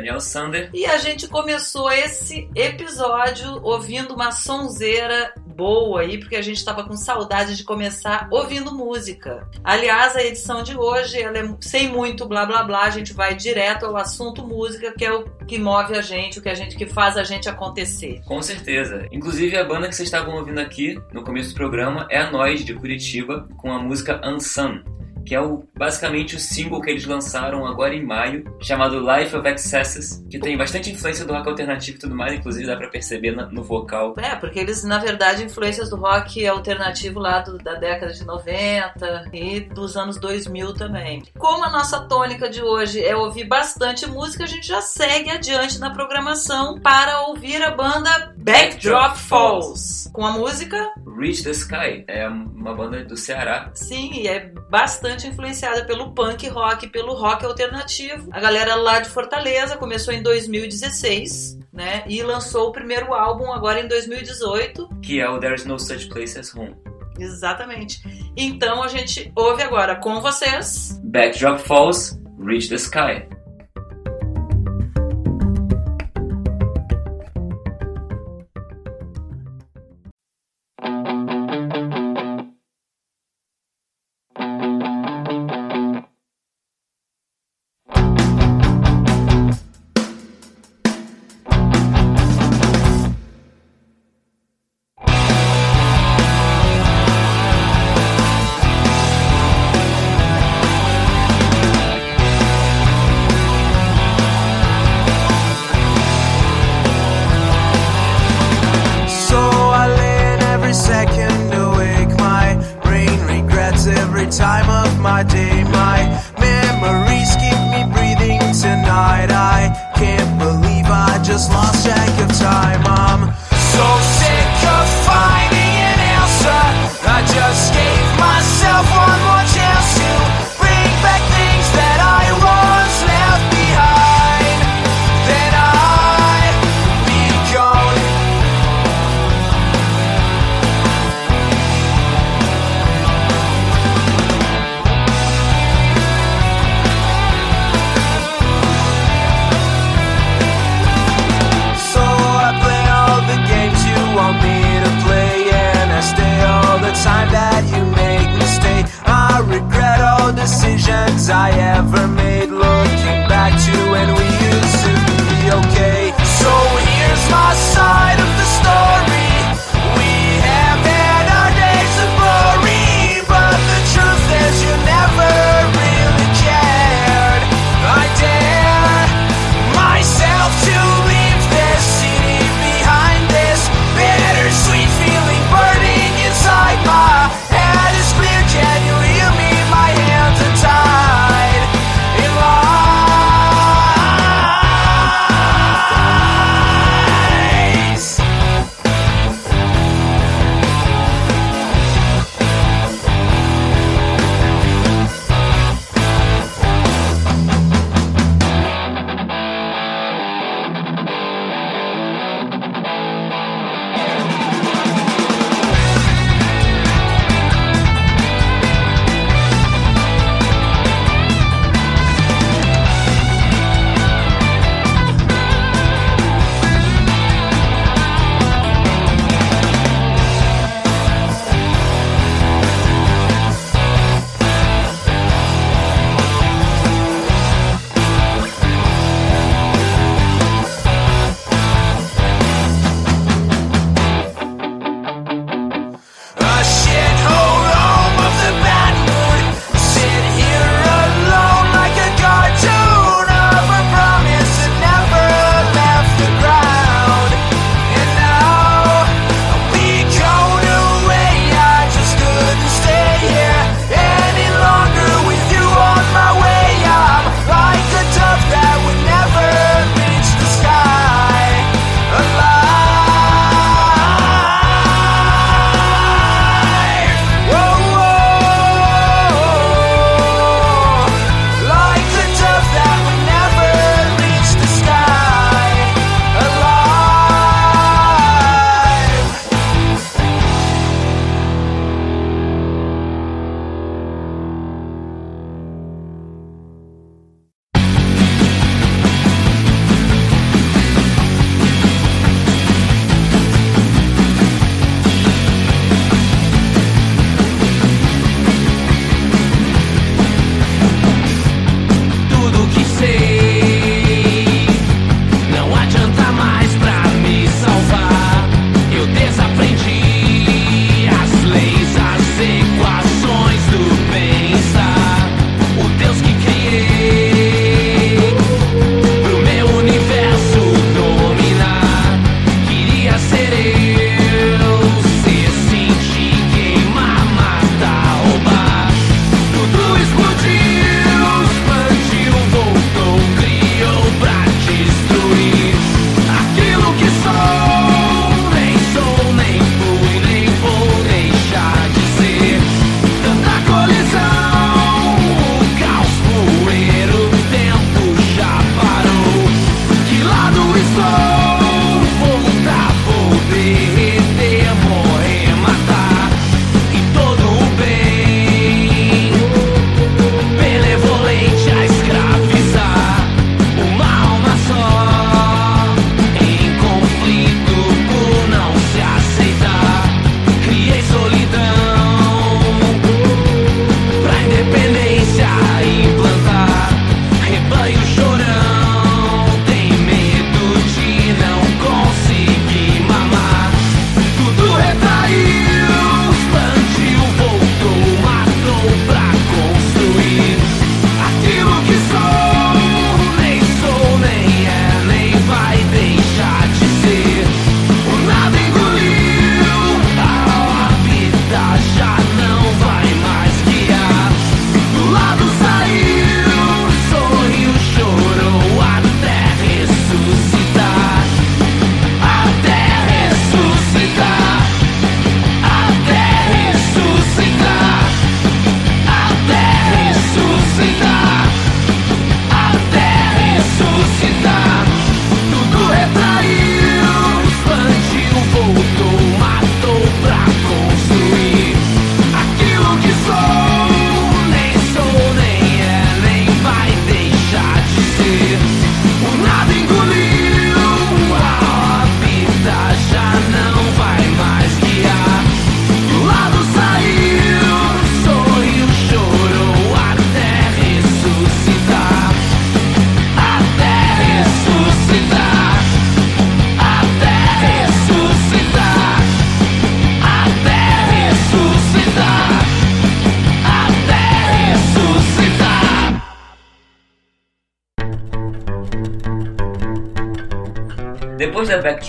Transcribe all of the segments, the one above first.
Daniel Sander. E a gente começou esse episódio ouvindo uma sonzeira boa aí, porque a gente estava com saudade de começar ouvindo música. Aliás, a edição de hoje, ela é sem muito blá blá blá, a gente vai direto ao assunto música, que é o que move a gente, o que a gente que faz a gente acontecer. Com certeza. Inclusive a banda que vocês estavam ouvindo aqui no começo do programa é a Noise de Curitiba com a música Unsung que é o, basicamente o single que eles lançaram agora em maio, chamado Life of Excesses, que tem bastante influência do rock alternativo e tudo mais, inclusive dá pra perceber na, no vocal. É, porque eles, na verdade, influências do rock alternativo lá do, da década de 90 e dos anos 2000 também. Como a nossa tônica de hoje é ouvir bastante música, a gente já segue adiante na programação para ouvir a banda Backdrop Falls, com a música Reach the Sky, é uma banda do Ceará. Sim, e é bastante influenciada pelo punk rock, pelo rock alternativo. A galera lá de Fortaleza começou em 2016, né? E lançou o primeiro álbum agora em 2018, que é o There's No Such Place as Home. Exatamente. Então a gente ouve agora com vocês Backdrop Falls, Reach the Sky.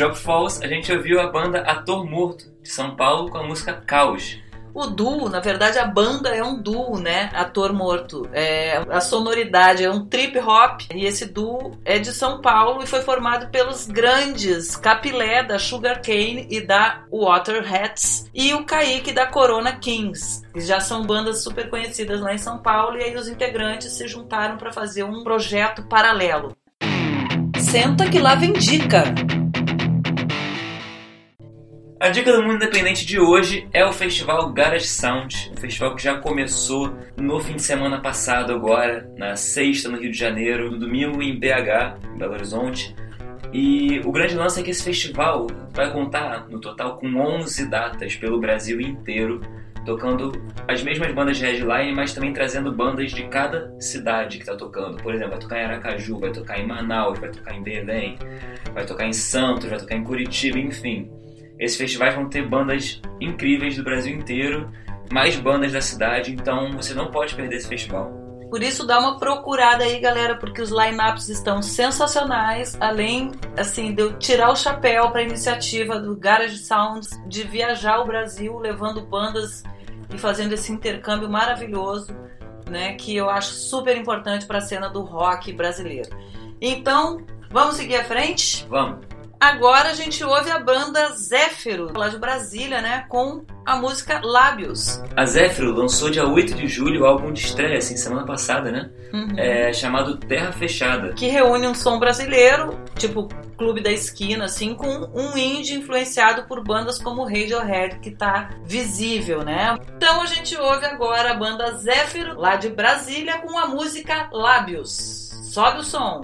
Backdrop Falls, a gente ouviu a banda Ator Morto, de São Paulo, com a música Caos. O duo, na verdade, a banda é um duo, né? Ator morto. É, a sonoridade é um trip hop e esse duo é de São Paulo e foi formado pelos grandes Capilé da Sugar Cane e da Water Hats e o Kaique da Corona Kings. Que já são bandas super conhecidas lá em São Paulo e aí os integrantes se juntaram para fazer um projeto paralelo. Senta que lá vem dica. A dica do mundo independente de hoje é o festival Garage Sound, um festival que já começou no fim de semana passado agora, na sexta no Rio de Janeiro, no domingo em BH, em Belo Horizonte. E o grande lance é que esse festival vai contar no total com 11 datas pelo Brasil inteiro, tocando as mesmas bandas de headline, mas também trazendo bandas de cada cidade que está tocando. Por exemplo, vai tocar em Aracaju, vai tocar em Manaus, vai tocar em Belém, vai tocar em Santos, vai tocar em Curitiba, enfim. Esses festivais vão ter bandas incríveis do Brasil inteiro, mais bandas da cidade, então você não pode perder esse festival. Por isso dá uma procurada aí, galera, porque os lineups estão sensacionais. Além, assim, de eu tirar o chapéu para a iniciativa do Garage Sounds de viajar o Brasil, levando bandas e fazendo esse intercâmbio maravilhoso, né, que eu acho super importante para a cena do rock brasileiro. Então, vamos seguir à frente? Vamos. Agora a gente ouve a banda Zéfiro, lá de Brasília, né? Com a música Lábios. A Zéfiro lançou dia 8 de julho o álbum de estreia, assim, semana passada, né? Uhum. É, chamado Terra Fechada. Que reúne um som brasileiro, tipo Clube da Esquina, assim, com um indie influenciado por bandas como Radiohead, que tá visível, né? Então a gente ouve agora a banda Zéfiro, lá de Brasília, com a música Lábios. Sobe o som.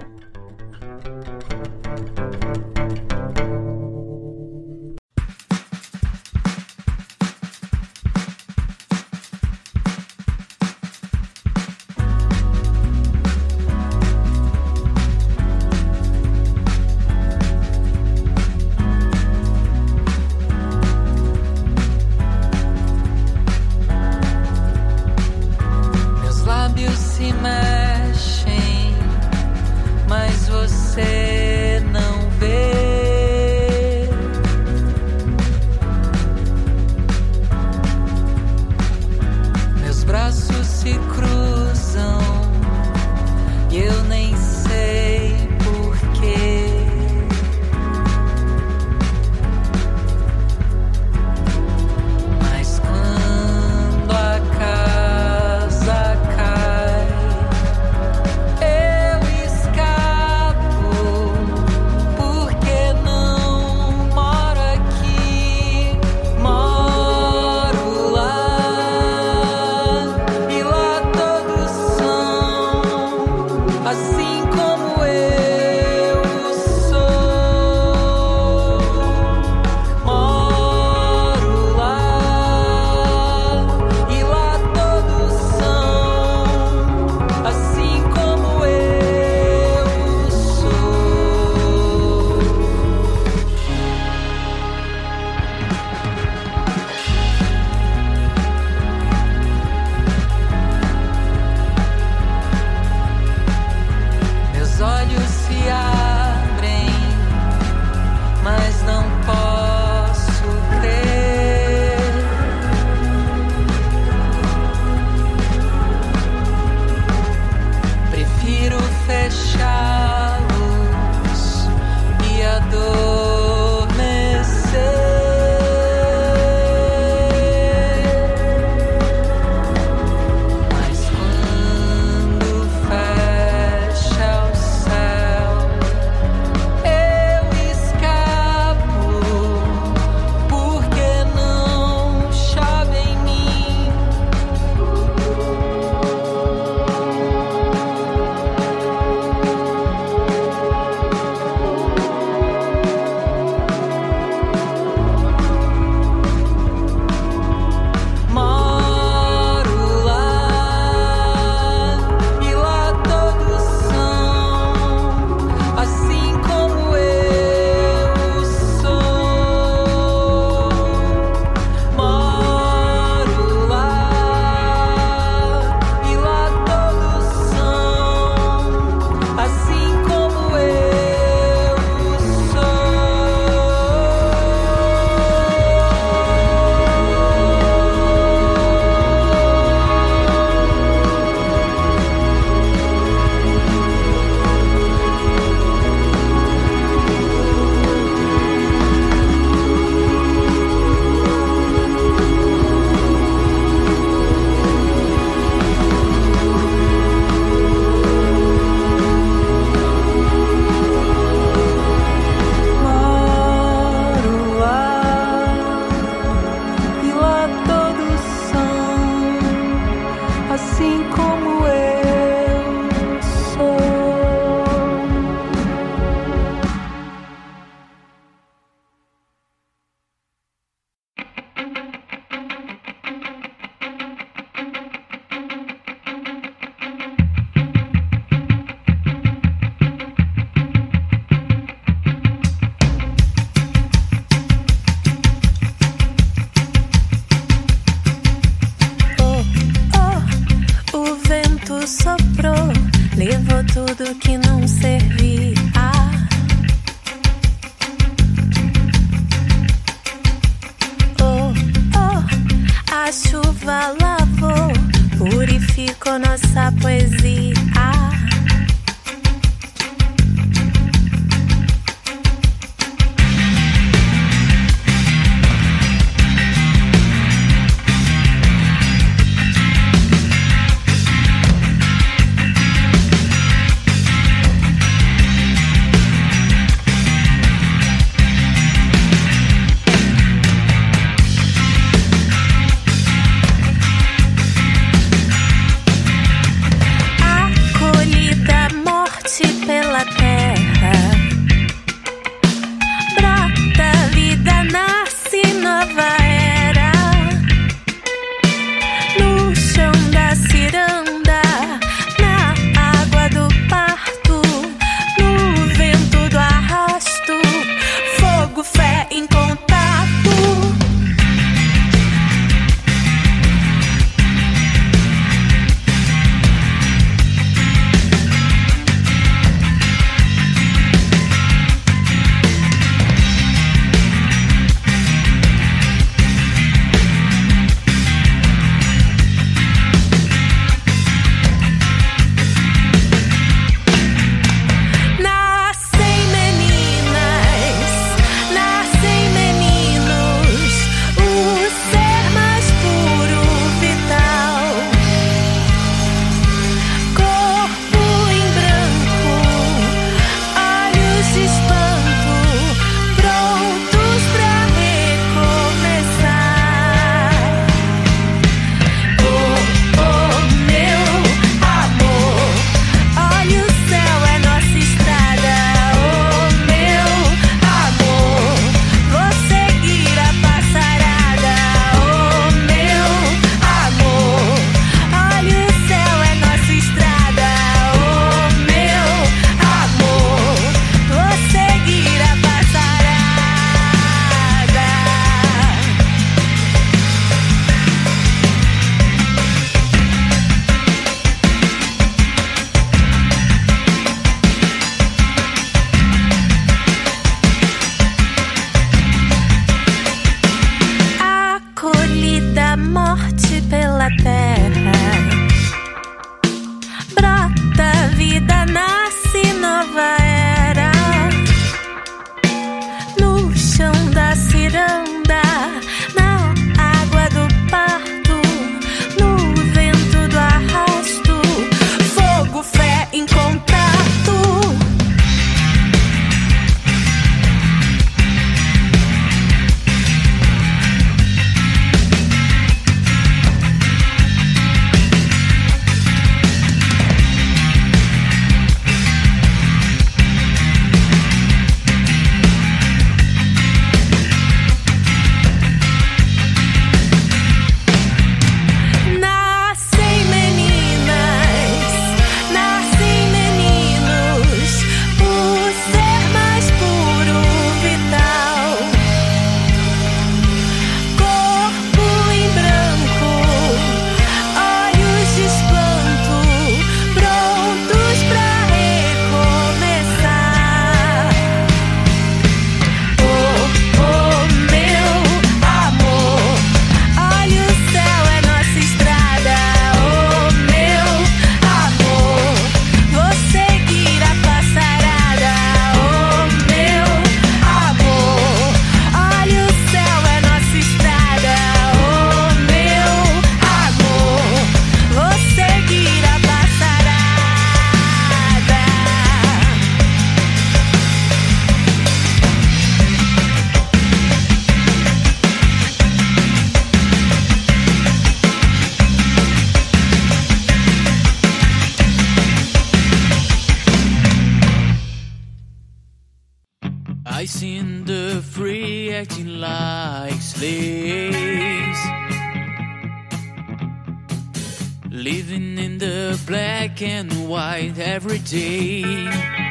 Living in the black and white every day.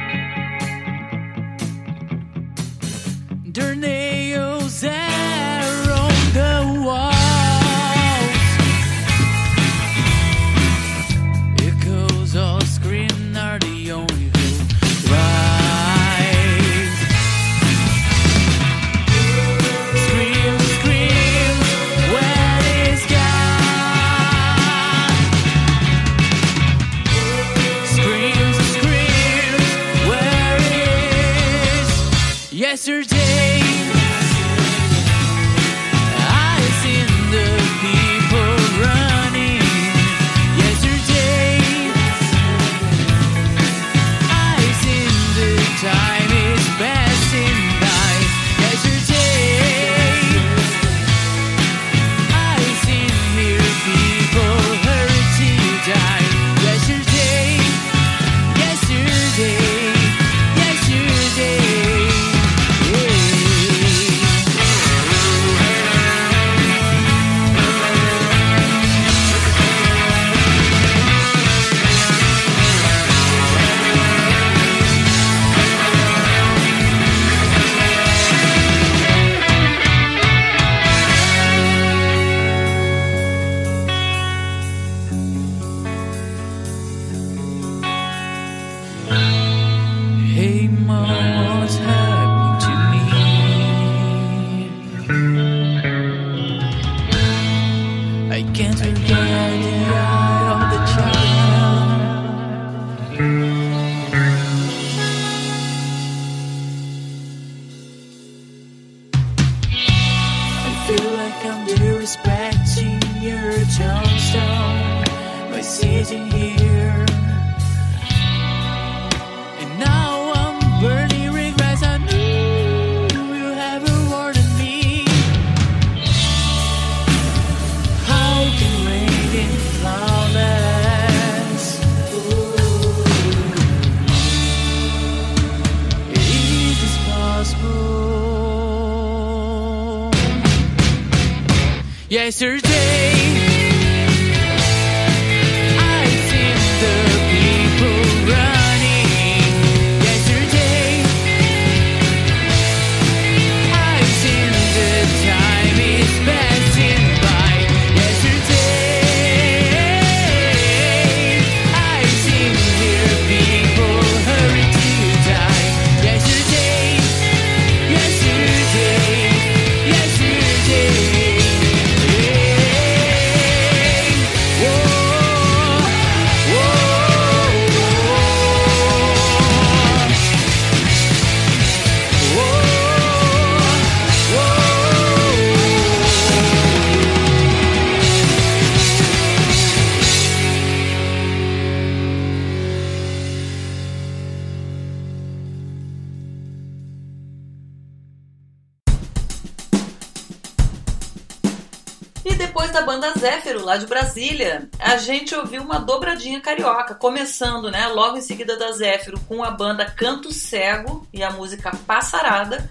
De Brasília, a gente ouviu uma dobradinha carioca, começando, né, logo em seguida da Zéfiro, com a banda Canto Cego e a música Passarada,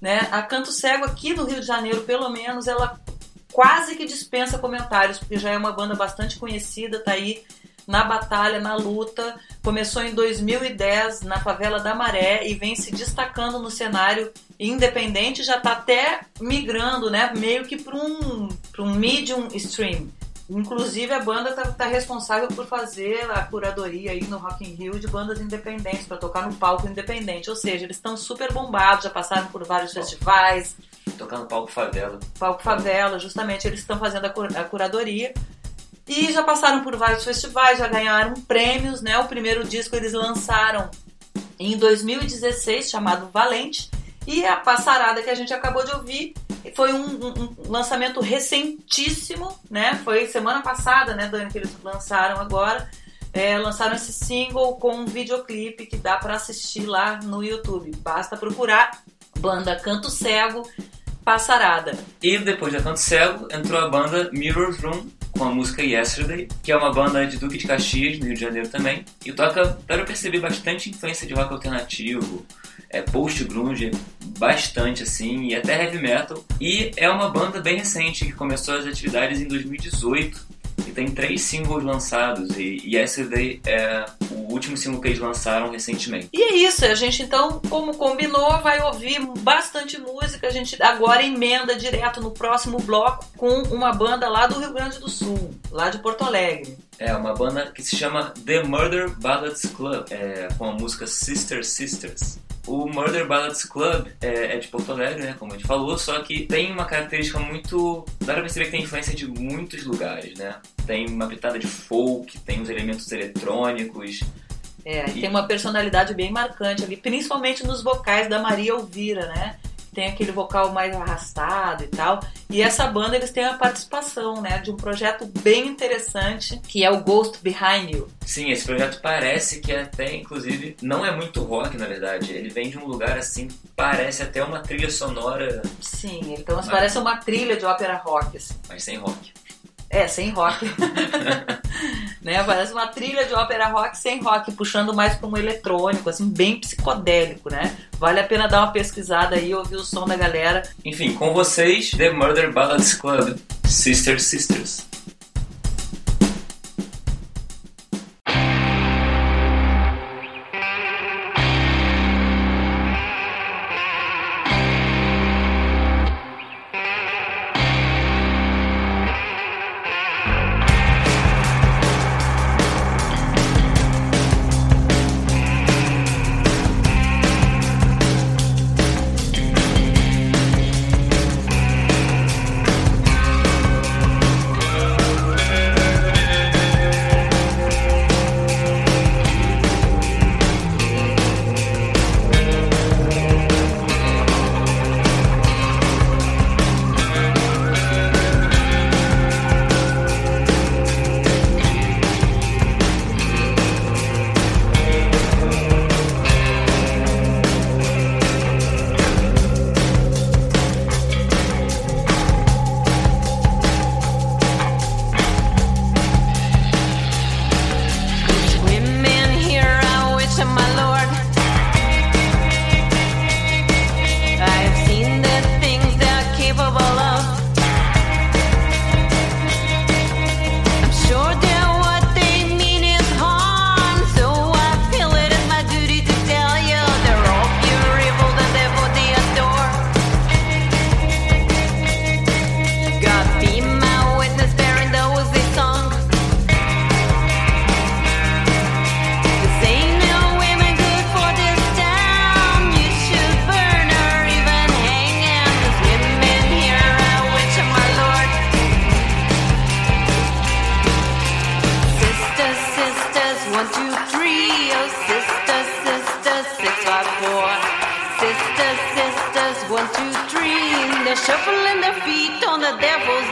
né? A Canto Cego aqui no Rio de Janeiro, pelo menos, ela quase que dispensa comentários, porque já é uma banda bastante conhecida, tá aí na batalha, na luta. Começou em 2010 na favela da Maré e vem se destacando no cenário independente, já tá até migrando, né, meio que para um, pra um medium stream. Inclusive a banda tá, tá responsável por fazer a curadoria aí no Rock in Rio de bandas independentes para tocar no palco independente, ou seja, eles estão super bombados, já passaram por vários festivais, Tocar no palco favela. Palco Favela, justamente eles estão fazendo a, cur- a curadoria. E já passaram por vários festivais, já ganharam prêmios, né? O primeiro disco eles lançaram em 2016, chamado Valente. E a Passarada que a gente acabou de ouvir foi um, um- um lançamento recentíssimo, né? Foi semana passada, né, Dani, que eles lançaram agora. É, lançaram esse single com um videoclipe que dá pra assistir lá no YouTube. Basta procurar banda Canto Cego Passarada. E depois de Canto Cego, entrou a banda Mirror's Room com a música Yesterday, que é uma banda de Duque de Caxias, no Rio de Janeiro também. E toca, para eu perceber, bastante influência de rock alternativo, é, post-grunge, bastante assim, e até heavy metal. E é uma banda bem recente que começou as atividades em 2018 e tem três singles lançados. E, e Yesterday é o último single que eles lançaram recentemente. E é isso, a gente então, como combinou, vai ouvir bastante música. A gente agora emenda direto no próximo bloco com uma banda lá do Rio Grande do Sul, lá de Porto Alegre. É uma banda que se chama The Murder Ballads Club, é, com a música Sister Sisters. O Murder Ballads Club é, é de Porto Alegre, né, como a gente falou, só que tem uma característica muito. dá pra perceber que tem influência de muitos lugares, né? Tem uma pitada de folk, tem os elementos eletrônicos. É, E- tem uma personalidade bem marcante ali, principalmente nos vocais da Maria Elvira, né? Tem aquele vocal mais arrastado e tal. E essa banda, eles têm a participação, né? De um projeto bem interessante, que é o Ghost Behind You. Sim, esse projeto parece que até, inclusive, não é muito rock, na verdade. Ele vem de um lugar assim, parece até uma trilha sonora, Sim, então Mas- parece uma trilha de ópera rock, assim. mas sem rock. É, sem rock. né? Parece uma trilha de ópera rock sem rock, puxando mais para um eletrônico, assim, bem psicodélico, né? Vale a pena dar uma pesquisada aí, ouvir o som da galera. Enfim, com vocês, The Murder Ballads Club, Sister Sisters. Oh, sisters, sisters, six, five, four. Sisters, sisters, one, two, three. They're shuffling their feet on the devil's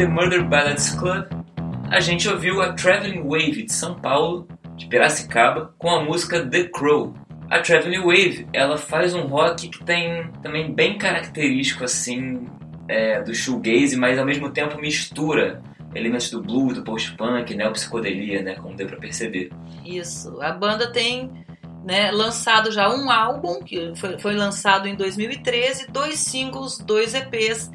The Murder Ballads Club, a gente ouviu a Traveling Wave de São Paulo, de Piracicaba, com a música The Crow. A Traveling Wave, ela faz um rock que tem também bem característico assim é, do shoegaze, mas ao mesmo tempo mistura elementos do blues, do post-punk, neo-psicodelia, né, como deu pra perceber. Isso. A banda tem né, lançado já um álbum, que foi, foi lançado em 2013, dois singles, dois EPs.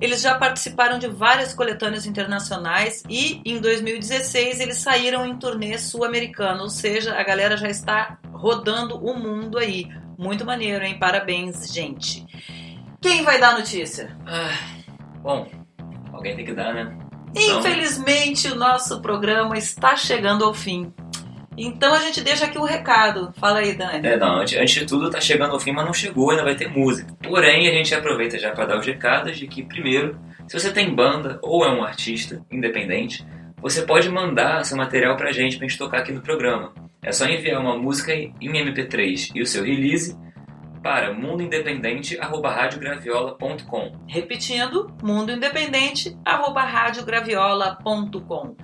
Eles já participaram de várias coletâneas internacionais e em 2016 eles saíram em turnê sul-americano, ou seja, a galera já está rodando o mundo aí. Muito maneiro, hein? Parabéns, gente. Quem vai dar a notícia? Ah, bom, alguém tem que dar, né? Então- Infelizmente, o nosso programa está chegando ao fim. Então a gente deixa aqui o recado. Fala aí, Dani. É, não, antes, antes de tudo tá chegando ao fim, mas não chegou, ainda vai ter música. Porém, a gente aproveita já para dar os recados de que, primeiro, se você tem banda ou é um artista independente, você pode mandar seu material pra gente pra gente tocar aqui no programa. É só enviar uma música em MP3 e o seu release para mundoindependente@radiograviola.com. Repetindo, mundoindependente@radiograviola.com.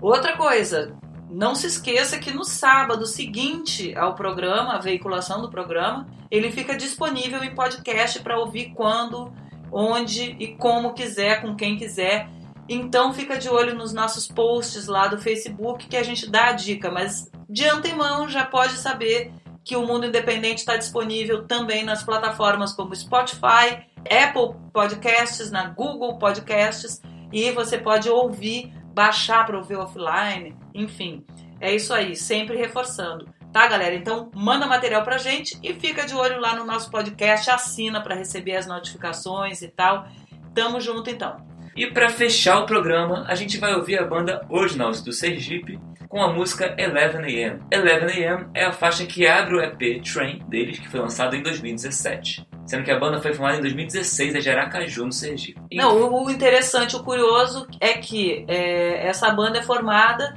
Outra coisa, não se esqueça que no sábado seguinte ao programa, a veiculação do programa, ele fica disponível em podcast para ouvir quando, onde e como quiser, com quem quiser. Então fica de olho nos nossos posts lá do Facebook que a gente dá a dica, mas de antemão já pode saber que o Mundo Independente está disponível também nas plataformas como Spotify, Apple Podcasts, na Google Podcasts e você pode ouvir, baixar para ouvir offline, enfim. É isso aí, sempre reforçando. Tá, galera? Então, manda material pra gente e fica de olho lá no nosso podcast, assina para receber as notificações e tal. Tamo junto então. E para fechar o programa, a gente vai ouvir a banda Originals do Sergipe com a música 11am. 11am é a faixa que abre o EP Train deles, que foi lançado em 2017. Sendo que a banda foi formada em 2016 em Aracaju, no Sergipe. E- Não, o interessante, o curioso é que é, essa banda é formada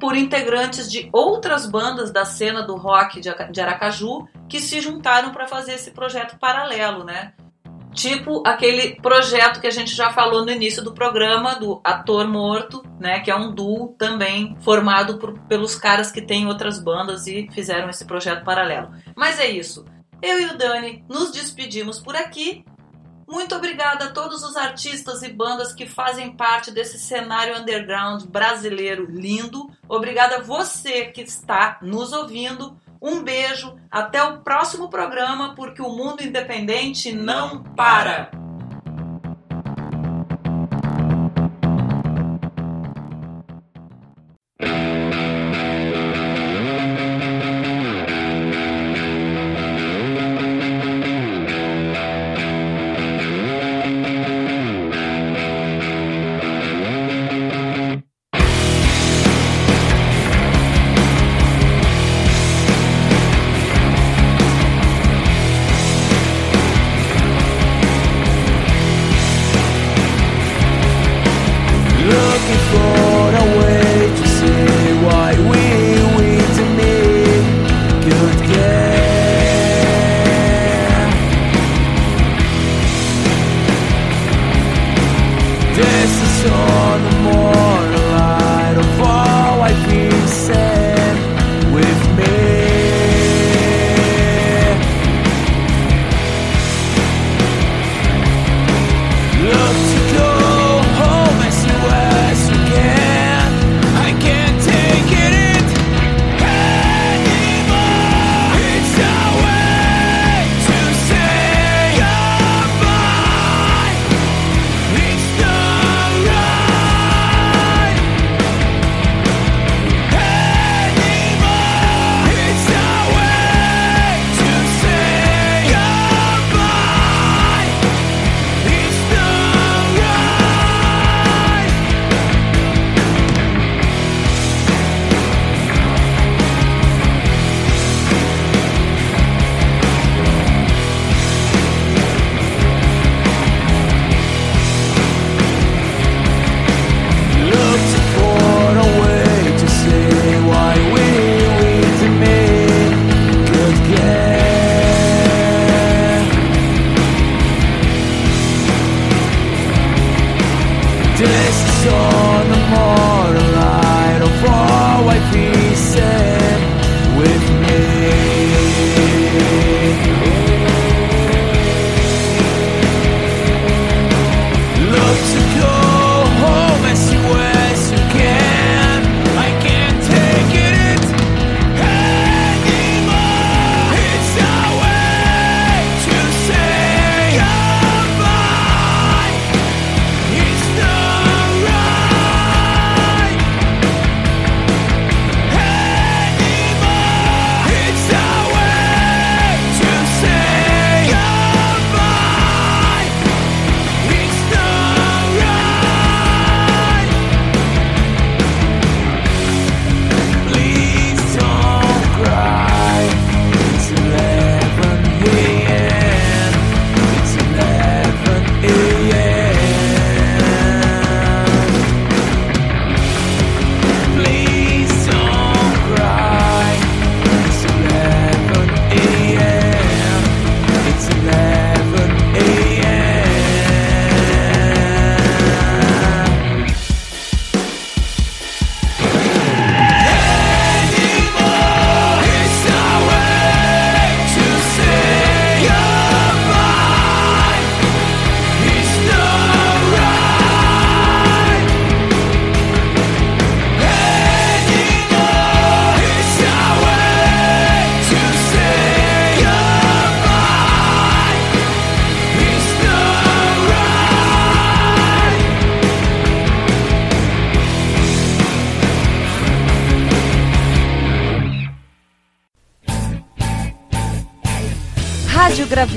por integrantes de outras bandas da cena do rock de Aracaju que se juntaram para fazer esse projeto paralelo, né? Tipo aquele projeto que a gente já falou no início do programa do Ator Morto, né? Que é um duo também formado por- pelos caras que têm outras bandas e fizeram esse projeto paralelo. Mas é isso. Eu e o Dani nos despedimos por aqui muito obrigada a todos os artistas e bandas que fazem parte desse cenário underground brasileiro lindo. Obrigada a você que está nos ouvindo. Um beijo, até o próximo programa, porque o mundo independente não para.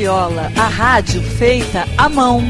Graviola, a rádio feita à mão.